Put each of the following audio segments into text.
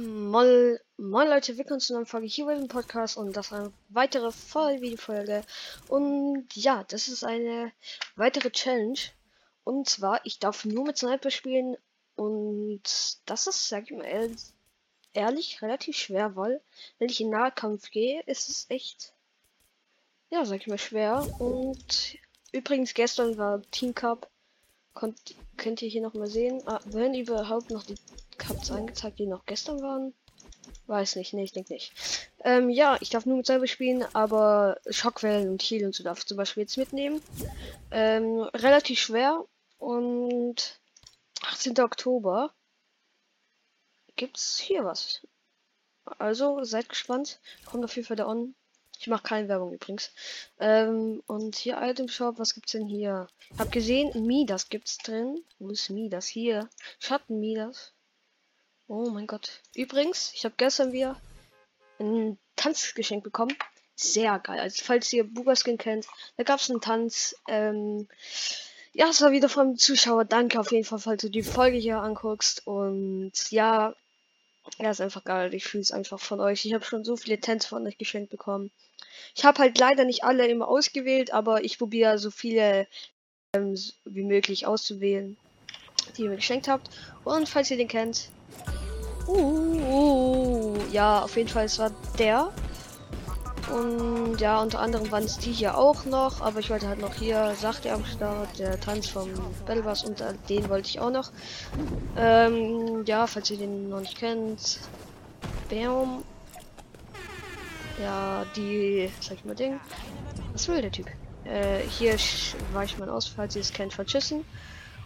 Moin Leute, willkommen zu einer Folge hier bei dem Podcast und das ist eine weitere Vollvideofolge. Und ja, das ist eine weitere Challenge. Und zwar, ich darf nur mit Sniper spielen und das ist, sag ich mal ehrlich, relativ schwer, weil wenn ich in Nahkampf gehe, ist es echt, ja, sag ich mal, schwer. Und übrigens, gestern war Team Cup. Konnt, könnt ihr hier noch mal sehen. Ah, wenn überhaupt noch die Cups angezeigt, die noch gestern waren. Weiß nicht, nee, ich denke nicht. Ähm, ja, ich darf nur mit selber spielen, aber Schockwellen und Heal und so darf ich zum Beispiel jetzt mitnehmen. Ähm, relativ schwer und 18. Oktober gibt's hier was. Also seid gespannt. Kommt auf jeden Fall da on. Ich mache keine Werbung übrigens. Ähm, und hier Item Shop, was gibt's denn hier? Hab gesehen, Midas gibt's drin. Wo ist Midas? Hier. Schatten Midas. Oh mein Gott. Übrigens, ich habe gestern wieder ein Tanzgeschenk bekommen. Sehr geil. Also falls ihr Bugaskin kennt, da gab es einen Tanz. Ähm, ja, es war wieder vom Zuschauer. Danke auf jeden Fall, falls du die Folge hier anguckst. Und ja, ja, ist einfach geil. Ich fühle es einfach von euch. Ich habe schon so viele Tänze von euch geschenkt bekommen. Ich habe halt leider nicht alle immer ausgewählt, aber ich probiere so viele ähm, wie möglich auszuwählen, die ihr mir geschenkt habt. Und falls ihr den kennt, uh, uh, ja, auf jeden Fall, es war der. Und ja, unter anderem waren es die hier auch noch, aber ich wollte halt noch hier Sachte am Start, der Tanz vom Belvas und den wollte ich auch noch. Ähm, ja, falls ihr den noch nicht kennt. Bam. Ja, die, sag ich mal Ding. Was will der Typ? Äh, hier war ich mal aus, falls ihr es kennt, verschissen.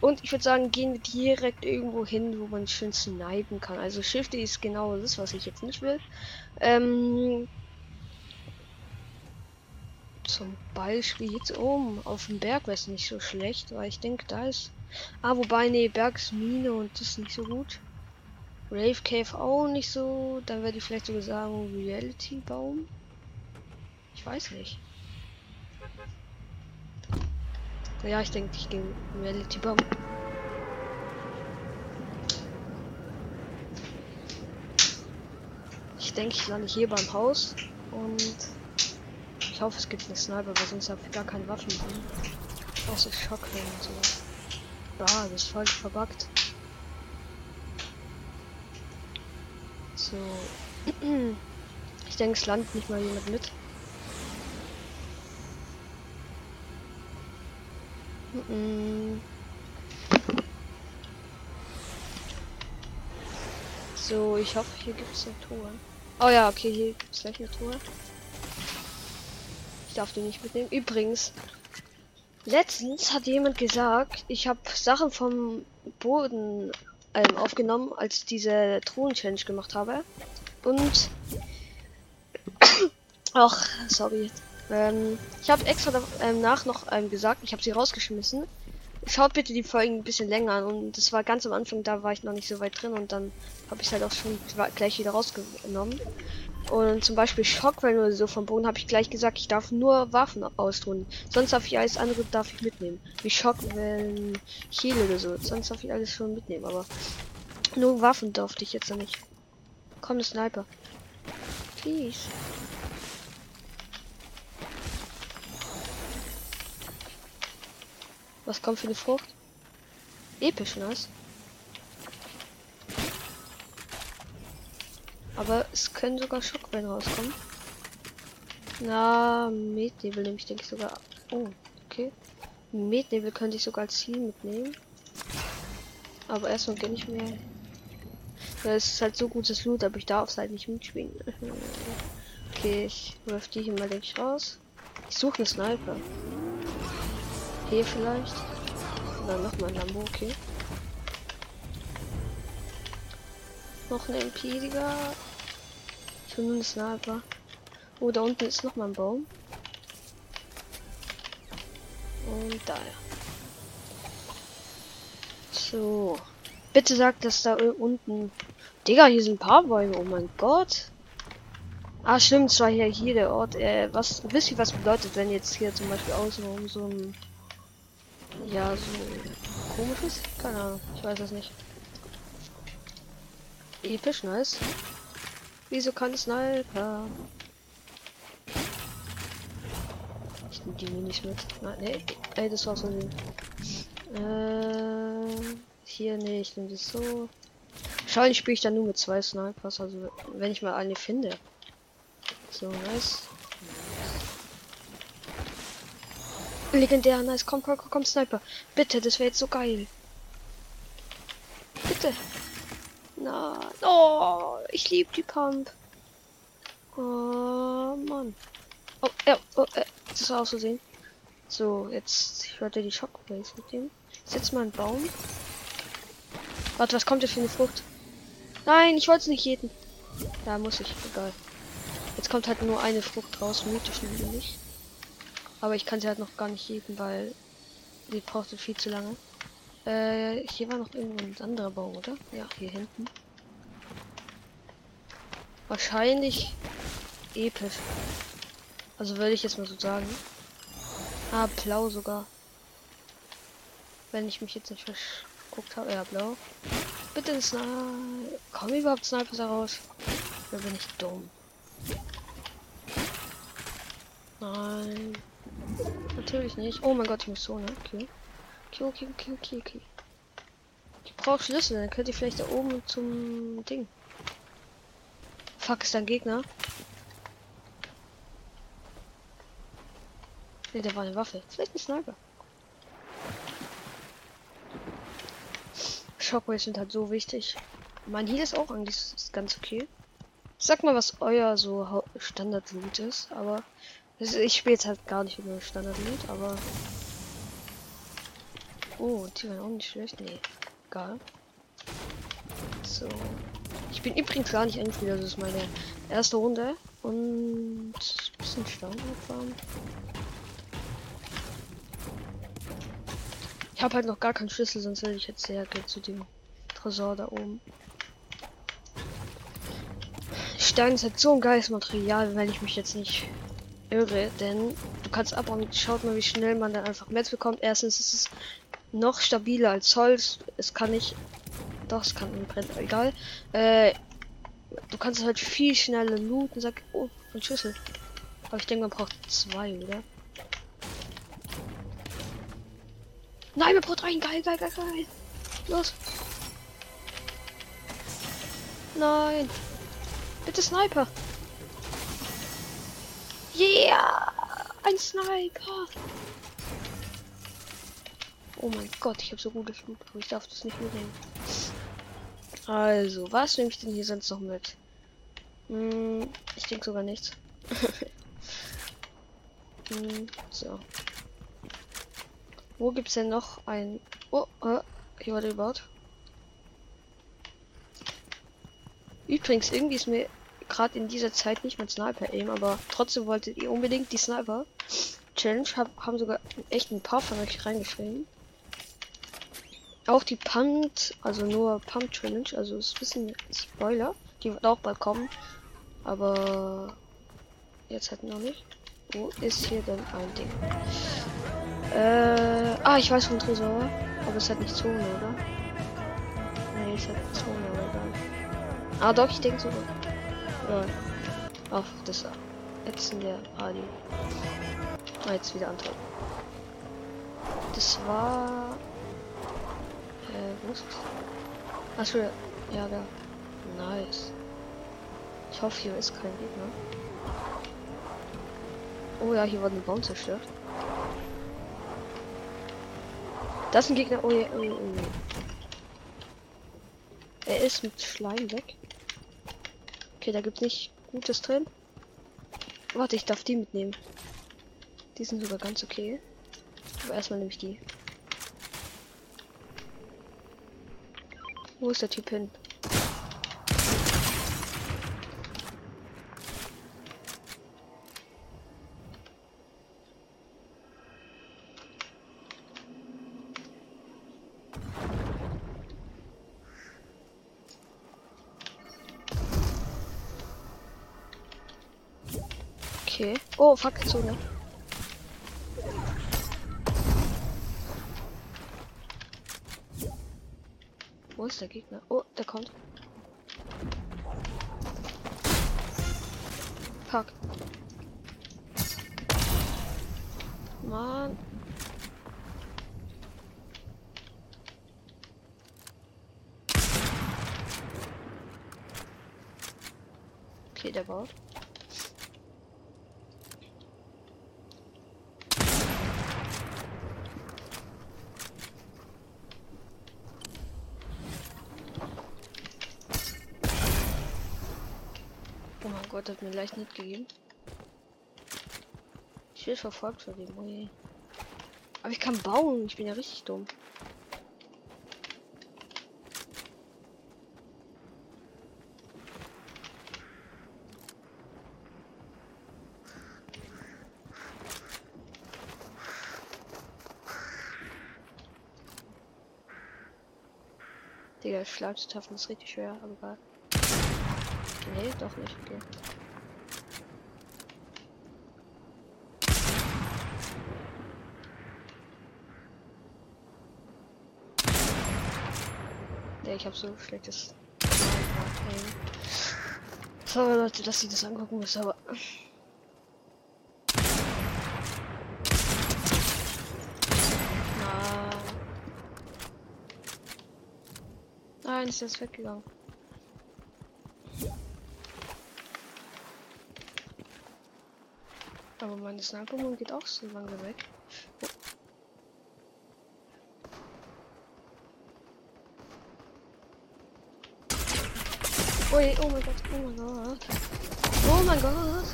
Und ich würde sagen, gehen wir direkt irgendwo hin, wo man schön snipen kann. Also Shift ist genau das, was ich jetzt nicht will. Ähm, zum Beispiel jetzt oben auf dem Berg wäre es nicht so schlecht, weil ich denke, da ist. Ah, wobei, nee, Bergsmine und das ist nicht so gut. Rave Cave auch nicht so. Dann werde ich vielleicht sogar sagen Reality Baum. Ich weiß nicht. Ja, ich denke, ich gehe Reality Baum. Ich denke, ich lande hier beim Haus und ich hoffe, es gibt eine Sniper, weil sonst habe ich gar keine Waffen. Außer Schockwellen und sowas. Ah, das ist voll verbuggt. So. Ich denke, es landet nicht mal jemand mit. So, ich hoffe, hier gibt es eine Tor. Oh ja, okay, hier gibt es gleich eine Tor. Ich darf die nicht mitnehmen. Übrigens, letztens hat jemand gesagt, ich habe Sachen vom Boden ähm, aufgenommen, als diese Thron-Challenge gemacht habe. Und. Ach, sorry. Ähm, ich habe extra ähm, nach noch ähm, gesagt, ich habe sie rausgeschmissen. Schaut bitte die Folgen ein bisschen länger an und das war ganz am Anfang, da war ich noch nicht so weit drin und dann habe ich halt auch schon gleich wieder rausgenommen. Und zum Beispiel Schockwellen oder so vom Boden habe ich gleich gesagt, ich darf nur Waffen austun. Sonst darf ich alles andere darf ich mitnehmen. Wie Schockwellen, Heal oder so. Sonst darf ich alles schon mitnehmen, aber nur Waffen durfte ich jetzt noch nicht. Komm, der Sniper. Please. Was kommt für eine Frucht? Episch, nice. Aber es können sogar Schockwellen rauskommen. Na, Mednebel nehme ich, denke ich sogar. Oh, okay. Mednebel könnte ich sogar als Ziel mitnehmen. Aber erstmal gönne ich. Ja, es ist halt so gutes Loot, aber ich darf es halt nicht mitspielen. okay, ich wirf die hier mal denke ich raus. Ich suche eine Sniper. Hier vielleicht. Oder nochmal ein Lambo, okay. Noch eine MP, Digga. Ich will nur eine Sniper. Oh, da unten ist noch mal ein Baum. Und da. So. Bitte sagt, dass da unten. Digga, hier sind ein paar Bäume. Oh mein Gott. Ah, stimmt, zwar hier, hier der Ort. Äh, was, wisst ihr, was bedeutet, wenn jetzt hier zum Beispiel außenrum so ein. Ja, so komisches? Keine Ahnung, ich weiß es nicht. Episch, nice. Wieso kann Sniper? Ich nehme die Minis mit. Nein, nee, ey, das war so ein. Äh, hier, nee, ich nehme das so. Wahrscheinlich spiele ich dann nur mit zwei Snipers, also wenn ich mal eine finde. So, nice. Legendär, nice. Komm, komm, komm, komm, Sniper. Bitte, das wäre jetzt so geil. Bitte. Na, oh, ich liebe die Pump. Oh, Mann. Oh, ja, oh, äh, das war auch so jetzt, ich werde die Shockwaves mit dem. Setz mal einen Baum. Warte, was kommt jetzt für eine Frucht? Nein, ich wollte es nicht jeden. Da muss ich, egal. Jetzt kommt halt nur eine Frucht raus, mythisch nämlich. Aber ich kann sie halt noch gar nicht jeden, weil die braucht viel zu lange. Äh, hier war noch irgendwo ein anderer Baum, oder? Ja, hier hinten. Wahrscheinlich episch. Also würde ich jetzt mal so sagen. Ah, blau sogar. Wenn ich mich jetzt nicht verguckt habe. Ja, blau. Bitte ein Sniper. Kommen überhaupt Snipers heraus? Oder bin ich dumm? Nein. Natürlich nicht. Oh mein Gott, ich muss so, ne? Okay. Okay, okay, okay, okay, okay. Ich brauche Schlüssel, dann könnt ihr vielleicht da oben zum Ding. Fuck, ist ein Gegner. Ne, der war eine Waffe. Vielleicht ein Sniper. Shockwaves sind halt so wichtig. Mein Heal ist auch eigentlich ist ganz okay. Sag mal, was euer so Standard-Loot ist, aber ich spiele jetzt halt gar nicht über Standard-Loot, aber Oh, die waren auch nicht schlecht. Nee, egal. So. Ich bin übrigens gar nicht Endspieler, das ist meine erste Runde. Und ein bisschen Standardfarm. Ich habe halt noch gar keinen Schlüssel, sonst hätte ich jetzt sehr gerne zu dem Tresor da oben. Stein ist halt so ein geiles Material, wenn ich mich jetzt nicht irre, denn du kannst ab und schaut mal, wie schnell man dann einfach Metz bekommt. Erstens ist es noch stabiler als Holz. Es kann nicht. Doch, es kann brennen. Egal. Äh, du kannst halt viel schneller looten. Sag. Oh, ein Schlüssel. Aber ich denke, man braucht zwei, oder? Nein, man braucht einen. Geil, geil, geil, geil. Los. Nein. Bitte Sniper. Yeah. Ein Sniper. Oh mein Gott, ich habe so gutes Blut, aber ich darf das nicht mitnehmen. Also, was nehme ich denn hier sonst noch mit? Hm, ich denke sogar nichts. hm, so. Wo gibt's denn noch ein... Oh, oh hier war der überhaupt. Übrigens, irgendwie ist mir gerade in dieser Zeit nicht mein Sniper aim, aber trotzdem wolltet ihr unbedingt die Sniper Challenge. Hab, haben sogar echt ein paar von euch reingeschrieben. Auch die Pump, also nur Pump Challenge, also ist ein bisschen Spoiler. Die wird auch bald kommen. Aber jetzt halt noch nicht. Wo ist hier denn ein Ding? Äh, ah, ich weiß von Tresor. Aber es hat nicht Zone, oder? Nee, es hat Zone, aber egal. Ah, doch, ich denke so. Ja. Auf das der Party. Ah, jetzt wieder Antrag. Das war es? Achso, ja, da. Nice. Ich hoffe, hier ist kein Gegner. Oh ja, hier wurde ein Baum zerstört. Das ist ein Gegner. Oh ja, oh oh ja. Er ist mit Schleim weg. Okay, da gibt's nicht Gutes drin. Warte, ich darf die mitnehmen. Die sind sogar ganz okay. Aber erstmal nehme ich die. Wo ist der Typ hin? Okay. Oh, fuck, Zone. Wo ist der Gegner? Oh, der kommt. Fuck. Mann. Okay, der baut. Gott, hat mir leicht nicht gegeben. Ich werde verfolgt von dem. Ui. Aber ich kann bauen. Ich bin ja richtig dumm. Digga, Schlag zu treffen ist richtig schwer, aber egal. Nee, doch nicht, okay. Ja, ich habe so schlechtes. Sorry Leute, dass sie das angucken müssen, aber. Nein, ist jetzt weggegangen. Aber meine sniper geht auch so lange weg. Oh. Ui, oh mein Gott, oh mein Gott. Oh mein Gott.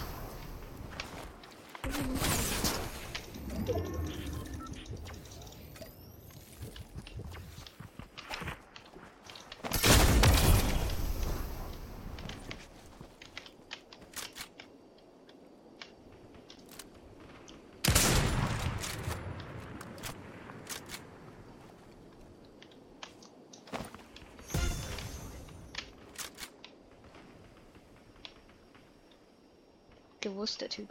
Gewusst, der Typ.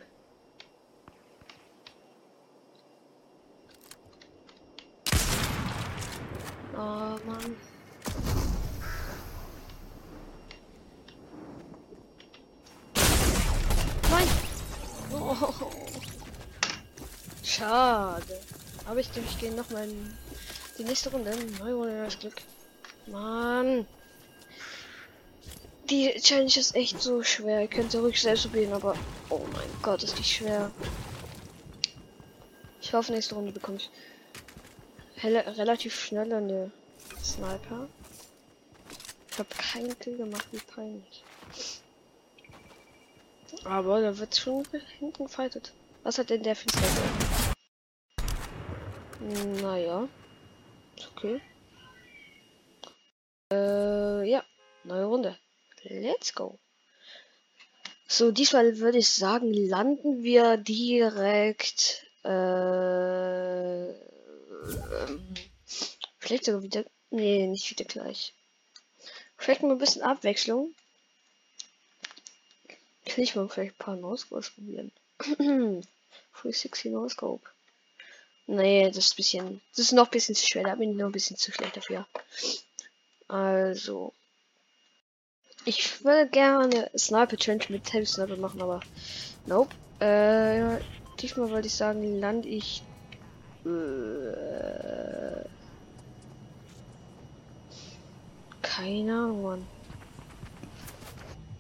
Oh Mann. Nein! Oh. Schade. Aber ich denke, ich gehe noch mal in die nächste Runde. Neue Runde das Glück. Mann. Die Challenge ist echt so schwer. Ihr könnt ja ruhig selbst probieren, aber oh mein Gott, ist die schwer. Ich hoffe, nächste Runde bekomme ich relativ schnell eine Sniper. Ich habe keinen Kill gemacht, wie peinlich. Aber da wird schon hinten gefightet. Was hat denn der für ein Naja. Ist okay. Äh, ja. Neue Runde. Let's go. So, diesmal würde ich sagen, landen wir direkt. Äh, ähm, vielleicht sogar wieder. Nee, nicht wieder gleich. Vielleicht mal ein bisschen Abwechslung. Kann ich mal vielleicht ein paar No-Scopes probieren. 360 No-Scope. Nee, das ist ein bisschen. Das ist noch ein bisschen zu schwer. Da bin ich noch ein bisschen zu schlecht dafür. Also. Ich würde gerne Sniper Challenge mit Heavy Sniper machen, aber nope. Äh, diesmal wollte ich sagen, lande ich. Äh, keine Ahnung, Mann.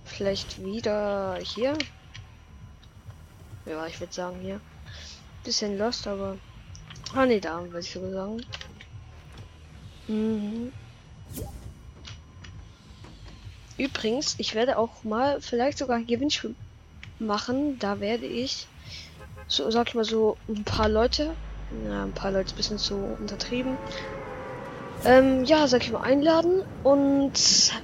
Vielleicht wieder hier. Ja, ich würde sagen hier. Bisschen lost, aber. Ah ne, da würde ich sogar sagen. Mhm. Übrigens, ich werde auch mal vielleicht sogar ein Gewinnspiel machen. Da werde ich, so sag ich mal so, ein paar Leute, ja, ein paar Leute ein bisschen zu untertrieben, ähm, ja, sag ich mal, einladen und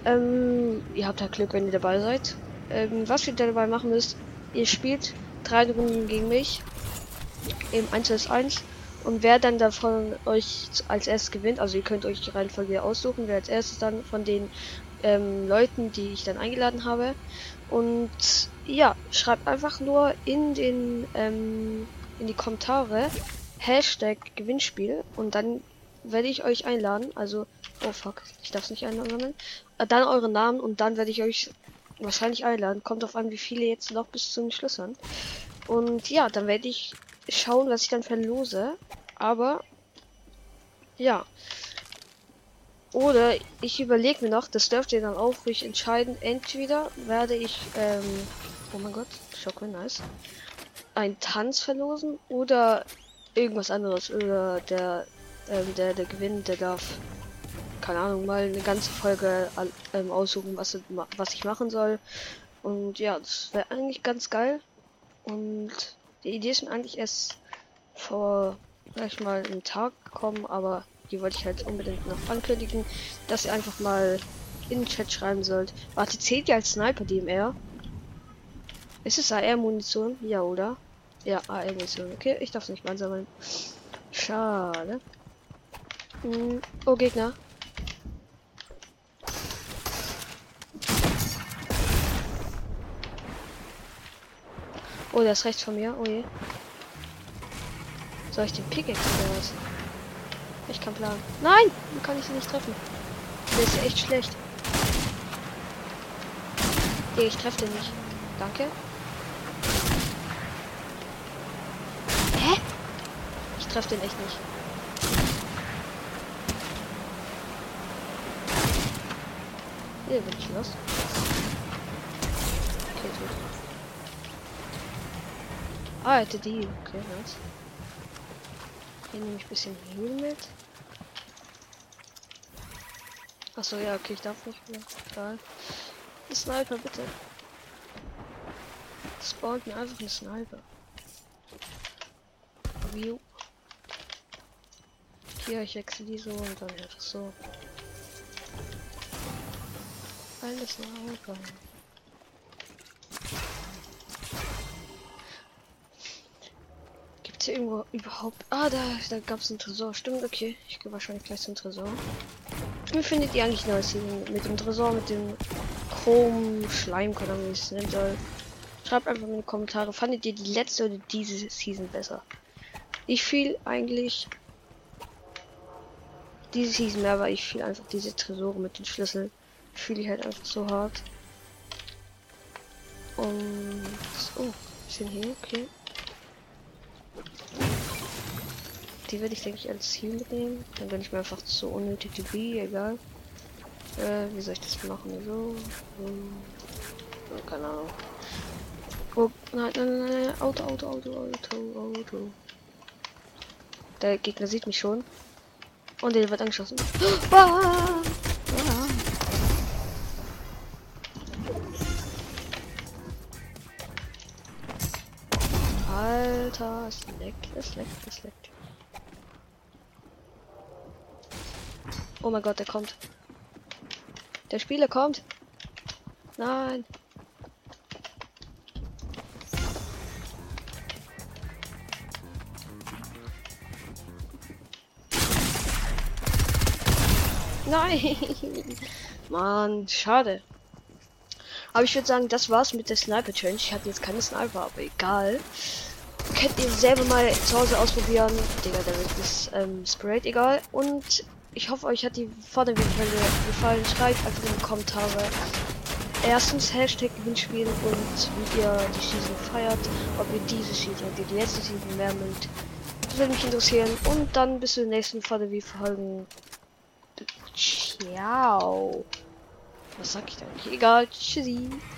ähm, ihr habt halt Glück, wenn ihr dabei seid. Ähm, was ihr dabei machen müsst, ihr spielt drei Runden gegen mich im 1 vs 1 und wer dann davon euch als erstes gewinnt, also ihr könnt euch die Reihenfolge aussuchen, wer als erstes dann von den ähm, Leuten, die ich dann eingeladen habe. Und ja, schreibt einfach nur in den ähm, in die Kommentare Hashtag Gewinnspiel und dann werde ich euch einladen. Also, oh fuck, ich darf es nicht einladen. Äh, dann euren Namen und dann werde ich euch wahrscheinlich einladen. Kommt auf an, wie viele jetzt noch bis zu den Schlüsseln. Und ja, dann werde ich schauen, was ich dann verlose. Aber ja. Oder ich überlege mir noch, das dürft ihr dann auch ruhig entscheiden. Entweder werde ich, ähm, oh mein Gott, Schocke, nice. Ein Tanz verlosen oder irgendwas anderes. Oder der, ähm, der, der gewinnt, der darf, keine Ahnung, mal eine ganze Folge ähm, aussuchen, was, was ich machen soll. Und ja, das wäre eigentlich ganz geil. Und die Idee ist mir eigentlich erst vor, ich mal, einem Tag gekommen, aber die wollte ich halt unbedingt noch ankündigen, dass ihr einfach mal in den Chat schreiben sollt. Warte, zählt ihr als Sniper DMR? Ist es AR-Munition? Ja, oder? Ja, AR-Munition. Okay, ich darf nicht mal sammeln. Schade. Hm. Oh, Gegner. Oh, der ist rechts von mir. Oh je. Soll ich den Pickaxe oder was? Ich kann planen. Nein! Kann ich sie nicht treffen. Der ist echt schlecht. Nee, ich treffe den nicht. Danke. Hä? Ich treffe den echt nicht. Hier bin ich los. Okay, tot. Ah, hätte die. Okay, nice. Hier nehme ich ein bisschen Heal mit. Achso, ja, okay, ich darf nicht mehr. Egal. Ein Sniper, bitte. Spawnt mir einfach ein Sniper. View. Hier, ich wechsle die so und dann einfach so. Alles Sniper. Gibt's hier irgendwo überhaupt... Ah, da, da gab es einen Tresor. Stimmt, okay. Ich gehe wahrscheinlich gleich zum Tresor. Wie findet ihr eigentlich neues Season mit dem Tresor, mit dem Chrom Schleim, oder wie es nennen soll? Schreibt einfach in die Kommentare, fandet ihr die letzte oder diese Season besser? Ich fühle eigentlich diese Season mehr, weil ich fühle einfach diese Tresore mit den Schlüsseln. Fühle ich halt einfach so hart. Und oh, sind hier, okay. Die werde ich, denke ich, als Ziel mitnehmen. Dann bin ich mir einfach zu unnötig be, egal. Äh, wie soll ich das machen? So. so keine Ahnung. Oh, nein, nein, nein, nein, Auto, Auto, Auto, Auto, Auto. Der Gegner sieht mich schon. Und der wird angeschossen. Ah! Alter, es leckt, es leckt, es leckt. Oh mein Gott, der kommt. Der Spieler kommt. Nein. Nein. Mann, schade. Aber ich würde sagen, das war's mit der Sniper Challenge. Ich hatte jetzt keine Sniper, aber egal. Könnt ihr selber mal zu Hause ausprobieren. Digga, der ist ähm, Sprayed, egal. Und ich hoffe, euch hat die Folge gefallen. Schreibt einfach in die Kommentare. Erstens Hashtag Gewinnspiel und wie ihr die Season feiert. Ob ihr diese Season oder die letzte Season mehr mögt. Das würde mich interessieren. Und dann bis zur nächsten Folge wie Folgen. Ciao. Was sag ich da? Egal. Tschüssi.